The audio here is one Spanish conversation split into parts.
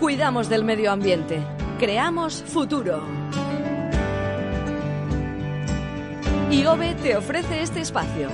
Cuidamos del medio ambiente. Creamos futuro. IOBE te ofrece este espacio.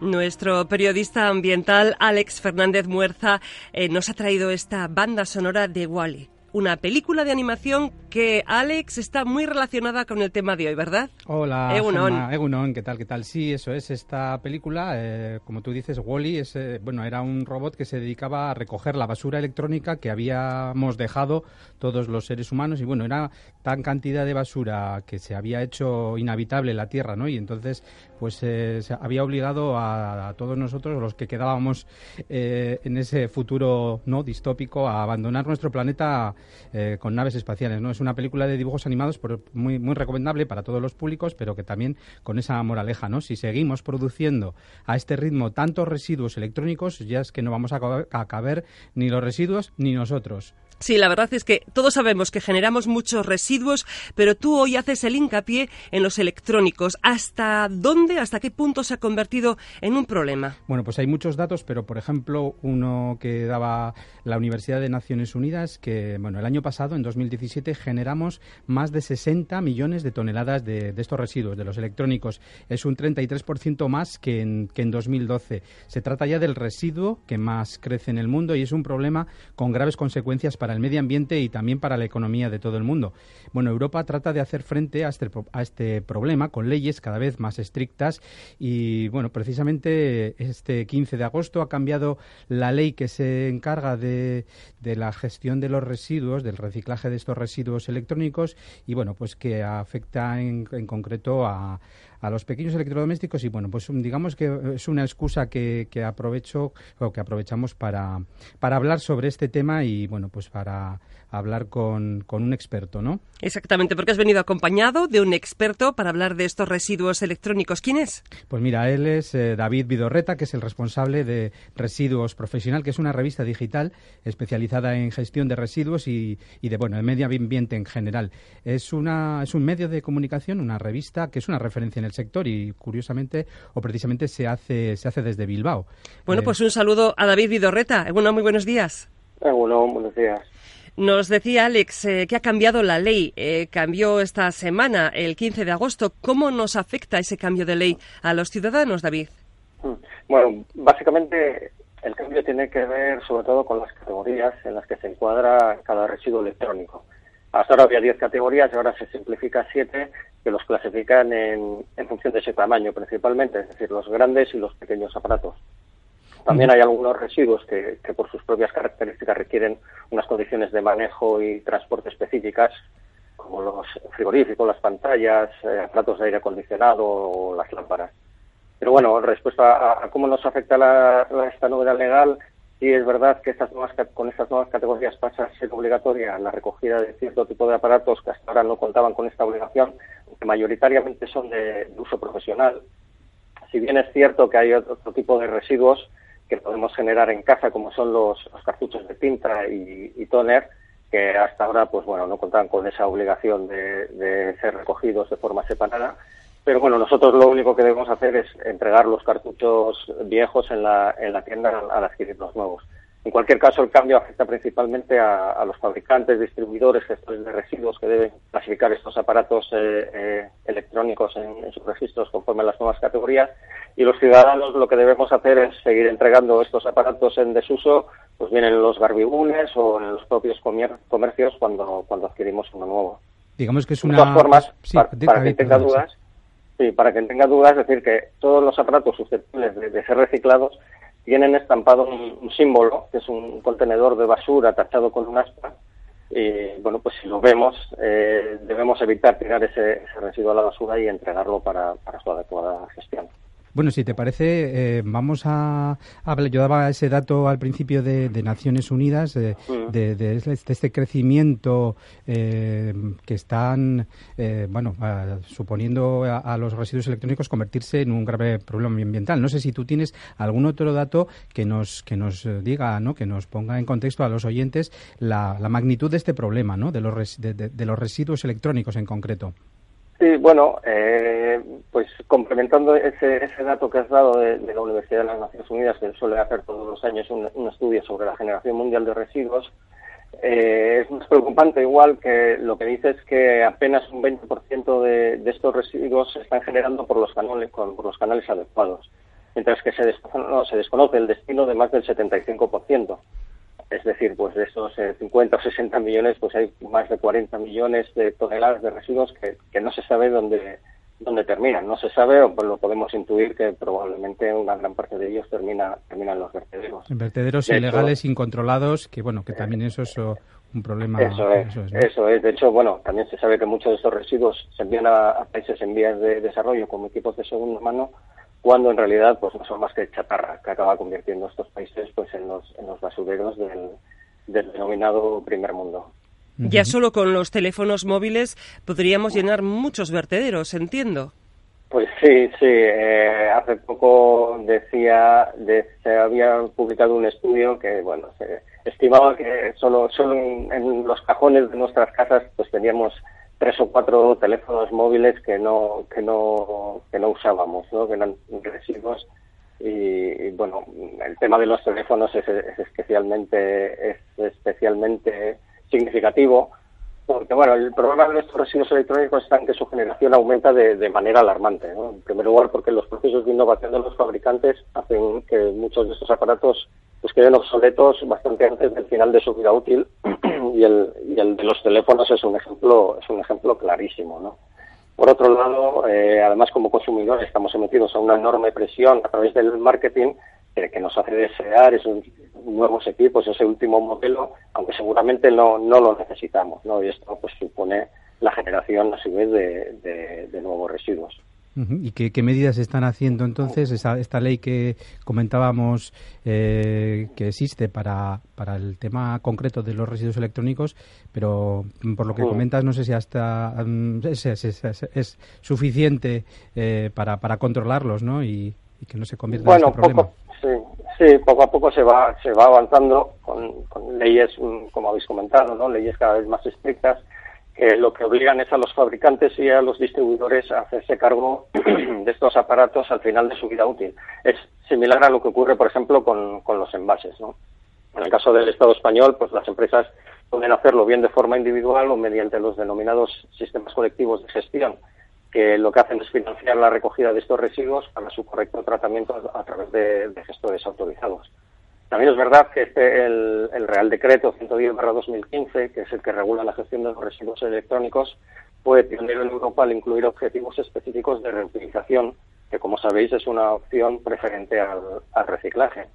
Nuestro periodista ambiental Alex Fernández Muerza eh, nos ha traído esta banda sonora de Wally una película de animación que, Alex, está muy relacionada con el tema de hoy, ¿verdad? Hola, Egunon. Egunon, ¿qué tal? ¿Qué tal? Sí, eso es. Esta película, eh, como tú dices, Wally, es, eh, bueno, era un robot que se dedicaba a recoger la basura electrónica que habíamos dejado todos los seres humanos y, bueno, era tan cantidad de basura que se había hecho inhabitable la Tierra, ¿no? Y entonces, pues, eh, se había obligado a, a, todos nosotros, los que quedábamos en ese futuro no distópico, a abandonar nuestro planeta eh, con naves espaciales. ¿no? Es una película de dibujos animados muy, muy recomendable para todos los públicos, pero que también con esa moraleja. ¿no? Si seguimos produciendo a este ritmo tantos residuos electrónicos, ya es que no vamos a caber ni los residuos ni nosotros. Sí, la verdad es que todos sabemos que generamos muchos residuos, pero tú hoy haces el hincapié en los electrónicos. ¿Hasta dónde, hasta qué punto se ha convertido en un problema? Bueno, pues hay muchos datos, pero por ejemplo, uno que daba la Universidad de Naciones Unidas, que bueno, el año pasado, en 2017, generamos más de 60 millones de toneladas de, estos residuos, de los electrónicos. Es un 33% más que en, que en 2012. Se trata ya del residuo que más crece en el mundo y es un problema con graves consecuencias para el medio ambiente y también para la economía de todo el mundo. Bueno, Europa trata de hacer frente a este, a este problema con leyes cada vez más estrictas y, bueno, precisamente este 15 de agosto ha cambiado la ley que se encarga de, de la gestión de los residuos, del reciclaje de estos residuos electrónicos y, bueno, pues que afecta en, en concreto a a los pequeños electrodomésticos y bueno, pues digamos que es una excusa que, que aprovecho o que aprovechamos para, para hablar sobre este tema y bueno, pues para hablar con, con, un experto, ¿no? Exactamente, porque has venido acompañado de un experto para hablar de estos residuos electrónicos. ¿Quién es? Pues mira, él es eh, David Vidorreta, que es el responsable de Residuos Profesional, que es una revista digital especializada en gestión de residuos y, y de, bueno, el medio ambiente en general. Es, una, es un medio de comunicación, una revista que es una referencia en el sector y curiosamente o precisamente se hace, se hace desde Bilbao. Bueno, eh, pues un saludo a David Vidorreta. Bueno, muy buenos días. Bueno, buenos días. Nos decía Alex eh, que ha cambiado la ley, eh, cambió esta semana, el 15 de agosto. ¿Cómo nos afecta ese cambio de ley a los ciudadanos, David? Hmm. Bueno, básicamente el cambio tiene que ver sobre todo con las categorías en las que se encuadra cada residuo electrónico. Hasta ahora había 10 categorías y ahora se simplifica a 7 que los clasifican en, en función de ese tamaño principalmente, es decir, los grandes y los pequeños aparatos. También hay algunos residuos que, que, por sus propias características requieren unas condiciones de manejo y transporte específicas, como los frigoríficos, las pantallas, eh, aparatos de aire acondicionado o las lámparas. Pero bueno, respecto a, a cómo nos afecta la, la, esta novedad legal, sí es verdad que estas nuevas, con estas nuevas categorías pasa a ser obligatoria la recogida de cierto tipo de aparatos que hasta ahora no contaban con esta obligación, que mayoritariamente son de, de uso profesional. Si bien es cierto que hay otro tipo de residuos que podemos generar en casa, como son los, cartuchos de tinta y, y, toner, que hasta ahora pues bueno no contaban con esa obligación de, de, ser recogidos de forma separada. Pero bueno, nosotros lo único que debemos hacer es entregar los cartuchos viejos en la, en la tienda al, al adquirir los nuevos. En cualquier caso, el cambio afecta principalmente a, a los fabricantes, distribuidores, gestores de residuos que deben clasificar estos aparatos eh, eh, electrónicos en, en, sus registros conforme a las nuevas categorías. Y los ciudadanos lo que debemos hacer es seguir entregando estos aparatos en desuso, pues bien en los garbibunes o en los propios comer comercios cuando, cuando adquirimos uno nuevo. Digamos que es una. De todas formas, sí, para, para que tenga dudas, sí, para que tenga dudas, es decir, que todos los aparatos susceptibles de, de ser reciclados tienen estampado un, símbolo, que es un contenedor de basura tachado con un aspa. Y bueno, pues si lo vemos, eh, debemos evitar tirar ese, ese, residuo a la basura y entregarlo para, para su adecuada gestión. Bueno, si te parece, eh, vamos a, hablar. Yo daba ese dato al principio de, Naciones Unidas, mm. de, este crecimiento eh, que están, eh, bueno, suponiendo a, los residuos electrónicos convertirse en un grave problema ambiental. No sé si tú tienes algún otro dato que nos, que nos diga, ¿no? que nos ponga en contexto a los oyentes la, magnitud de este problema, ¿no? de, los, de los residuos electrónicos en concreto. Sí, bueno, eh, pues complementando ese, ese dato que has dado de, la Universidad de las Naciones Unidas, que suele hacer todos los años un, estudio sobre la generación mundial de residuos, eh, es más preocupante igual que lo que dice es que apenas un 20% de, de estos residuos se están generando por los canales, por los canales adecuados, mientras que se, se desconoce el destino de más del 75%. Es decir, pues de esos 50 eh, o 60 millones, pues hay más de 40 millones de toneladas de residuos que, no se sabe dónde, dónde terminan. No se sabe, o pues lo podemos intuir que probablemente una gran parte de ellos termina, terminan en los vertederos. En vertederos ilegales, incontrolados, que bueno, que también eso es un problema. Eso es, eso es, De hecho, bueno, también se sabe que muchos de estos residuos se envían a países en vías de desarrollo como equipos de segunda mano cuando en realidad pues no son más que chatarra que acaba convirtiendo estos países pues en los, en los basureros del, denominado primer mundo. Ya solo con los teléfonos móviles podríamos llenar muchos vertederos, entiendo. Pues sí, sí. Eh, hace poco decía, se había publicado un estudio que, bueno, se estimaba que solo, solo en, en, los cajones de nuestras casas pues teníamos tres o cuatro teléfonos móviles que no que no que no usábamos ¿no? que eran residuos y, bueno el tema de los teléfonos es, especialmente es especialmente significativo porque bueno el problema de estos residuos electrónicos está en que su generación aumenta de, de manera alarmante en primer lugar porque los procesos de innovación de los fabricantes hacen que muchos de estos aparatos pues queden obsoletos bastante antes del final de su vida útil y el, y el de los teléfonos es un ejemplo es un ejemplo clarísimo ¿no? por otro lado eh, además como consumidores estamos sometidos a una enorme presión a través del marketing que nos hace desear esos nuevos equipos ese último modelo aunque seguramente no, no lo necesitamos ¿no? y esto pues supone la generación a su vez de, de nuevos residuos ¿Y qué, medidas están haciendo entonces esa, esta ley que comentábamos eh, que existe para, para el tema concreto de los residuos electrónicos? Pero por lo que comentas, no sé si hasta mm, es, es, suficiente eh, para, para controlarlos ¿no? y, que no se convierta en este problema. sí, sí, poco a poco se va, se va avanzando con, con leyes, mm, como habéis comentado, ¿no? leyes cada vez más estrictas que lo que obligan es a los fabricantes y a los distribuidores a hacerse cargo de estos aparatos al final de su vida útil. Es similar a lo que ocurre, por ejemplo, con, los envases. ¿no? En el caso del Estado español, pues las empresas pueden hacerlo bien de forma individual o mediante los denominados sistemas colectivos de gestión, que lo que hacen es financiar la recogida de estos residuos para su correcto tratamiento a través de gestores autorizados. También es verdad que este, el, Real Decreto 110-2015, que es el que regula la gestión de los residuos electrónicos, fue pionero en Europa al incluir objetivos específicos de reutilización, que como sabéis es una opción preferente al, reciclaje.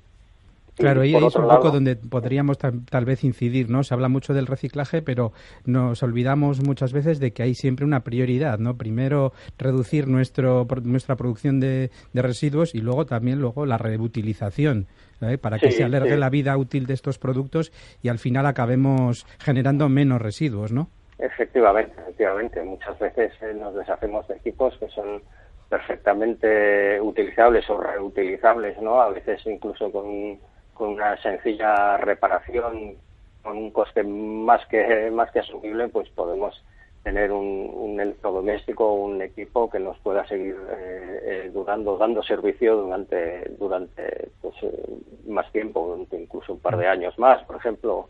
Claro, ahí es un poco donde podríamos tal, vez incidir, ¿no? Se habla mucho del reciclaje, pero nos olvidamos muchas veces de que hay siempre una prioridad, ¿no? Primero reducir nuestro, nuestra producción de, de residuos y luego también luego la reutilización. ¿eh? para que se alargue la vida útil de estos productos y al final acabemos generando menos residuos, ¿no? Efectivamente, efectivamente. Muchas veces eh, nos deshacemos de equipos que son perfectamente utilizables o reutilizables, ¿no? A veces incluso con, con una sencilla reparación, con un coste más que más que asumible, pues podemos tener un, electrodoméstico un equipo que nos pueda seguir eh, eh, durando, dando servicio durante, durante pues, eh, más tiempo, incluso un par de años más, por ejemplo.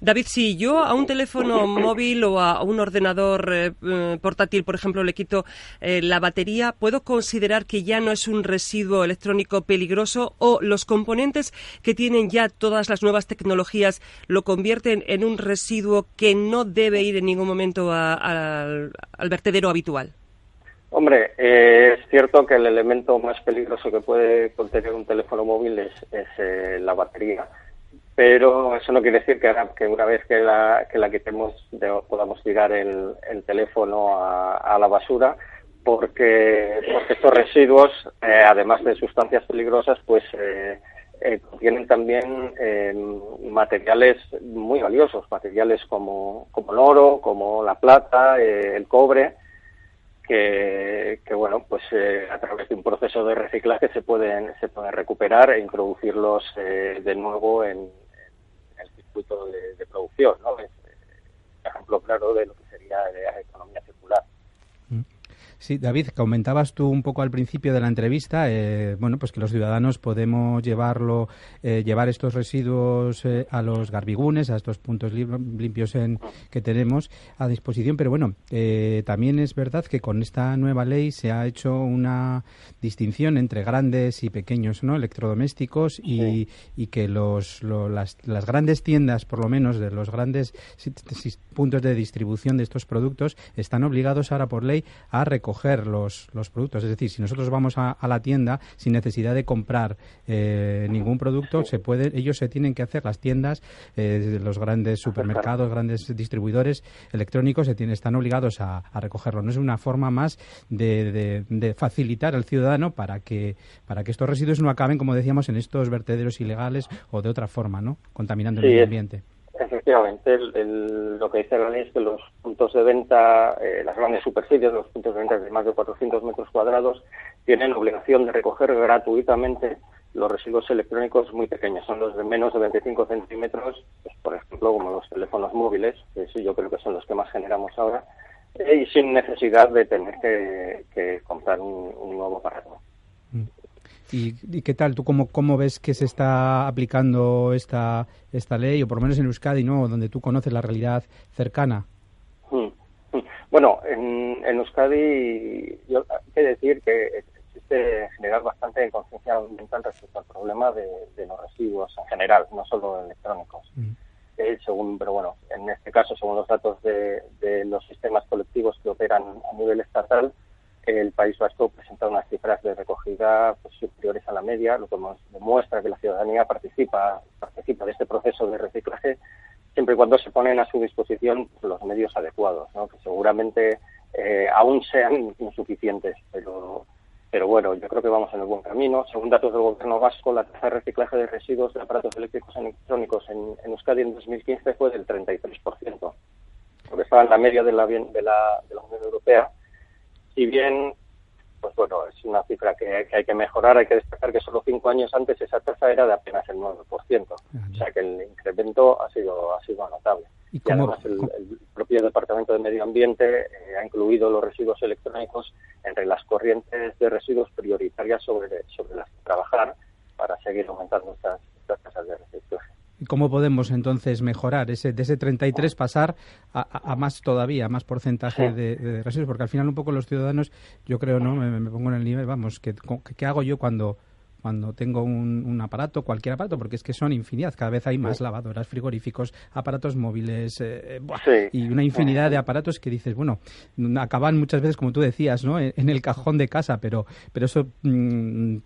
David, si yo a un teléfono móvil o a un ordenador eh, eh, portátil, por ejemplo, le quito eh, la batería, ¿puedo considerar que ya no es un residuo electrónico peligroso o los componentes que tienen ya todas las nuevas tecnologías lo convierten en un residuo que no debe ir en ningún momento al vertedero habitual? Hombre, es cierto que el elemento más peligroso que puede contener un teléfono móvil es, la batería pero eso no quiere decir que, una vez que la, que la quitemos podamos tirar el, teléfono a, la basura, porque, porque estos residuos, eh, además de sustancias peligrosas, pues eh, eh, contienen también materiales muy valiosos, materiales como, como el oro, como la plata, el cobre, que, bueno, pues a través de un proceso de reciclaje se pueden, se pueden recuperar e introducirlos de nuevo en, el circuito de, producción, ¿no? Es ejemplo claro de lo que sería la economía circular. Sí, David, comentabas tú un poco al principio de la entrevista, eh, bueno, pues que los ciudadanos podemos llevarlo, eh, llevar estos residuos eh, a los garbigunes, a estos puntos limpios en, que tenemos a disposición, pero bueno, también es verdad que con esta nueva ley se ha hecho una distinción entre grandes y pequeños, ¿no? Electrodomésticos y, y que los, las, las, grandes tiendas, por lo menos de los grandes puntos de distribución de estos productos, están obligados ahora por ley a recoger coger los, los productos. Es decir, si nosotros vamos a, la tienda sin necesidad de comprar eh, ningún producto, se puede, ellos se tienen que hacer, las tiendas, eh, los grandes supermercados, grandes distribuidores electrónicos se tienen, están obligados a, recogerlo. No es una forma más de, de, facilitar al ciudadano para que, para que estos residuos no acaben, como decíamos, en estos vertederos ilegales o de otra forma, ¿no? Contaminando el medio ambiente. Efectivamente, lo que dice la ley es que los puntos de venta, eh, las grandes superficies, los puntos de venta de más de 400 metros cuadrados, tienen obligación de recoger gratuitamente los residuos electrónicos muy pequeños. Son los de menos de 25 centímetros, pues, por ejemplo, como los teléfonos móviles, que sí, yo creo que son los que más generamos ahora, eh, y sin necesidad de tener que, comprar un, un nuevo aparato. Mm. ¿Y, qué tal? ¿Tú cómo, cómo ves que se está aplicando esta, esta ley, o por lo menos en Euskadi, ¿no? donde tú conoces la realidad cercana? Hmm, hmm. Bueno, en, en Euskadi yo, hay que decir que existe en general bastante conciencia ambiental respecto al problema de, los residuos en general, no solo electrónicos. Mm. Eh, según, pero bueno, en este caso, según los datos de, de los sistemas colectivos que operan a nivel estatal, el País Vasco presenta unas cifras de recogida pues, superiores a la media, lo que demuestra que la ciudadanía participa, participa de este proceso de reciclaje siempre y cuando se ponen a su disposición los medios adecuados, que seguramente eh, aún sean insuficientes, pero, pero bueno, yo creo que vamos en el buen camino. Según datos del Gobierno vasco, la tasa de reciclaje de residuos de aparatos eléctricos electrónicos en, Euskadi en 2015 fue del 33%, porque estaba en la media de la, de la, de la Unión Europea si bien, pues bueno, es una cifra que, hay que mejorar, hay que destacar que solo cinco años antes esa tasa era de apenas el 9%. O sea que el incremento ha sido, ha sido notable. Y, además el, propio Departamento de Medio Ambiente eh, ha incluido los residuos electrónicos entre las corrientes de residuos prioritarias sobre, sobre las que trabajar para seguir aumentando estas, estas tasas de reciclaje. ¿Y cómo podemos entonces mejorar ese, de ese 33 pasar a, más todavía, a más porcentaje de, residuos? Porque al final un poco los ciudadanos, yo creo, ¿no? Me, pongo en el nivel, vamos, ¿qué hago yo cuando cuando tengo un, aparato, cualquier aparato, porque es que son infinidad, cada vez hay más lavadoras, frigoríficos, aparatos móviles eh, y una infinidad de aparatos que dices, bueno, acaban muchas veces, como tú decías, ¿no? en, el cajón de casa, pero, pero eso mm,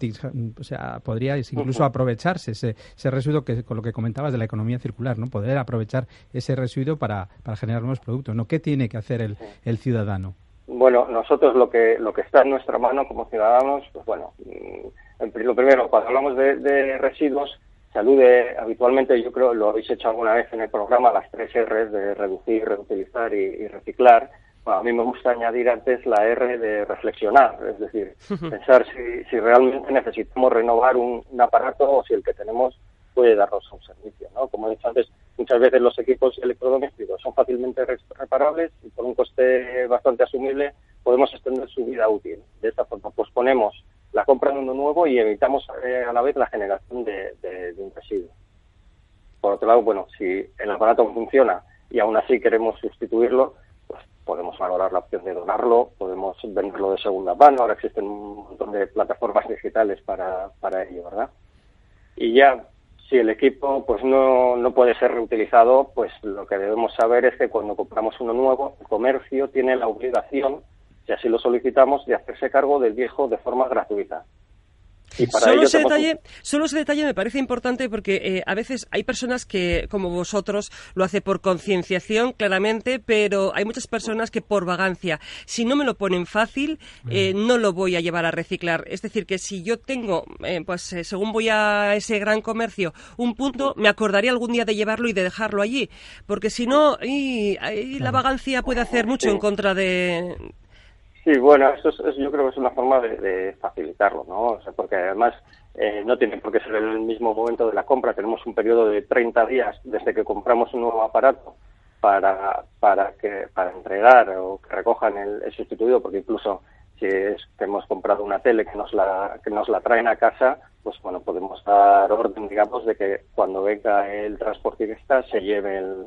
o sea, podría incluso aprovecharse ese, ese residuo que con lo que comentabas de la economía circular, ¿no? poder aprovechar ese residuo para, para generar nuevos productos. ¿no? ¿Qué tiene que hacer el, el ciudadano? Bueno, nosotros lo que lo que está en nuestra mano como ciudadanos, pues bueno, mm, lo primero, cuando hablamos de, residuos, se alude habitualmente, yo creo, lo habéis hecho alguna vez en el programa, las tres R's de reducir, reutilizar y, reciclar. a mí me gusta añadir antes la R de reflexionar, es decir, pensar si, si realmente necesitamos renovar un, aparato o si el que tenemos puede darnos un servicio. ¿no? Como he dicho antes, muchas veces los equipos electrodomésticos son fácilmente reparables y por un coste bastante asumible podemos extender su vida útil. De esta forma posponemos la compra de uno nuevo y evitamos eh, a la vez la generación de, un residuo. Por otro lado, bueno, si el aparato funciona y aún así queremos sustituirlo, pues podemos valorar la opción de donarlo, podemos venderlo de segunda mano, ahora existen un montón de plataformas digitales para, para ello, ¿verdad? Y ya, si el equipo pues no, no puede ser reutilizado, pues lo que debemos saber es que cuando compramos uno nuevo, el comercio tiene la obligación si así lo solicitamos, de hacerse cargo del viejo de forma gratuita. solo, ese detalle, solo ese detalle me parece importante porque eh, a veces hay personas que, como vosotros, lo hace por concienciación, claramente, pero hay muchas personas que por vagancia, si no me lo ponen fácil, eh, no lo voy a llevar a reciclar. Es decir, que si yo tengo, eh, pues según voy a ese gran comercio, un punto, me acordaré algún día de llevarlo y de dejarlo allí, porque si no, y, la vagancia puede hacer mucho en contra de, Sí, bueno, eso, es, yo creo que es una forma de, facilitarlo, ¿no? O sea, porque además eh, no tiene por qué ser en el mismo momento de la compra. Tenemos un periodo de 30 días desde que compramos un nuevo aparato para, para, que, para entregar o que recojan el, sustituido, porque incluso si es que hemos comprado una tele que nos la que nos la traen a casa, pues bueno, podemos dar orden, digamos, de que cuando venga el transportista se lleve el,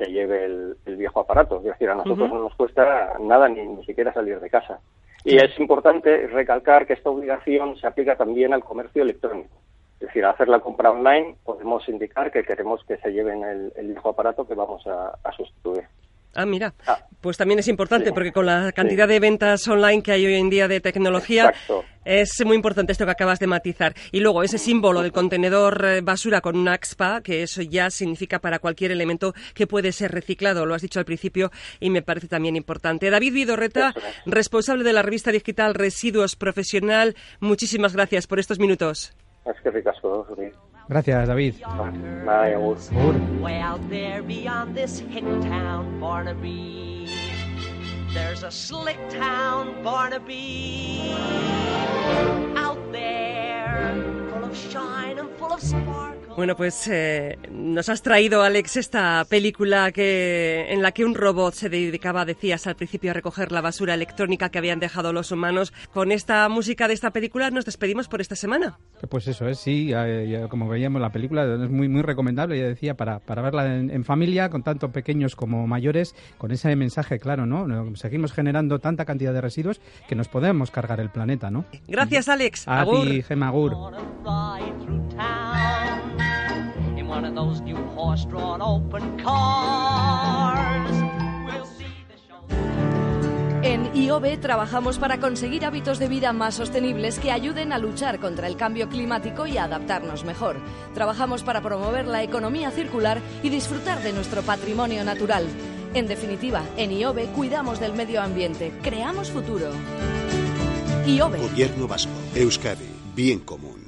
se lleve el, viejo aparato. Es decir, a nosotros no nos cuesta nada ni, ni siquiera salir de casa. Y es importante recalcar que esta obligación se aplica también al comercio electrónico. Es decir, al hacer la compra online podemos indicar que queremos que se lleven el, viejo aparato que vamos a sustituir. Ah, mira, ah. Pues también es importante porque con la cantidad de ventas online que hay hoy en día de tecnología es muy importante esto que acabas de matizar. Y luego ese símbolo del contenedor eh, basura con una AXPA, que eso ya significa para cualquier elemento que puede ser reciclado, lo has dicho al principio y me parece también importante. David Vidorreta, responsable de la revista digital Residuos Profesional, muchísimas gracias por estos minutos. Es que ricasco, Gracias, David. Bye, There's a slick town, Barnaby. Out there, full of shine and full of sparkle. Bueno, pues eh, nos has traído, Alex, esta película que, en la que un robot se dedicaba, decías al principio, a recoger la basura electrónica que habían dejado los humanos. Con esta música de esta película nos despedimos por esta semana. Pues eso es, sí, como veíamos la película, es muy, muy recomendable, ya decía, para, para verla en, familia, con tanto pequeños como mayores, con ese mensaje claro, ¿no? Seguimos generando tanta cantidad de residuos que nos podemos cargar el planeta, ¿no? Gracias, Alex. A ti, Gemma Agur. One of those new horse-drawn open cars. En IOB trabajamos para conseguir hábitos de vida más sostenibles que ayuden a luchar contra el cambio climático y a adaptarnos mejor. Trabajamos para promover la economía circular y disfrutar de nuestro patrimonio natural. En definitiva, en IOB cuidamos del medio ambiente, creamos futuro. IOB. Gobierno Vasco, Euskadi, bien común.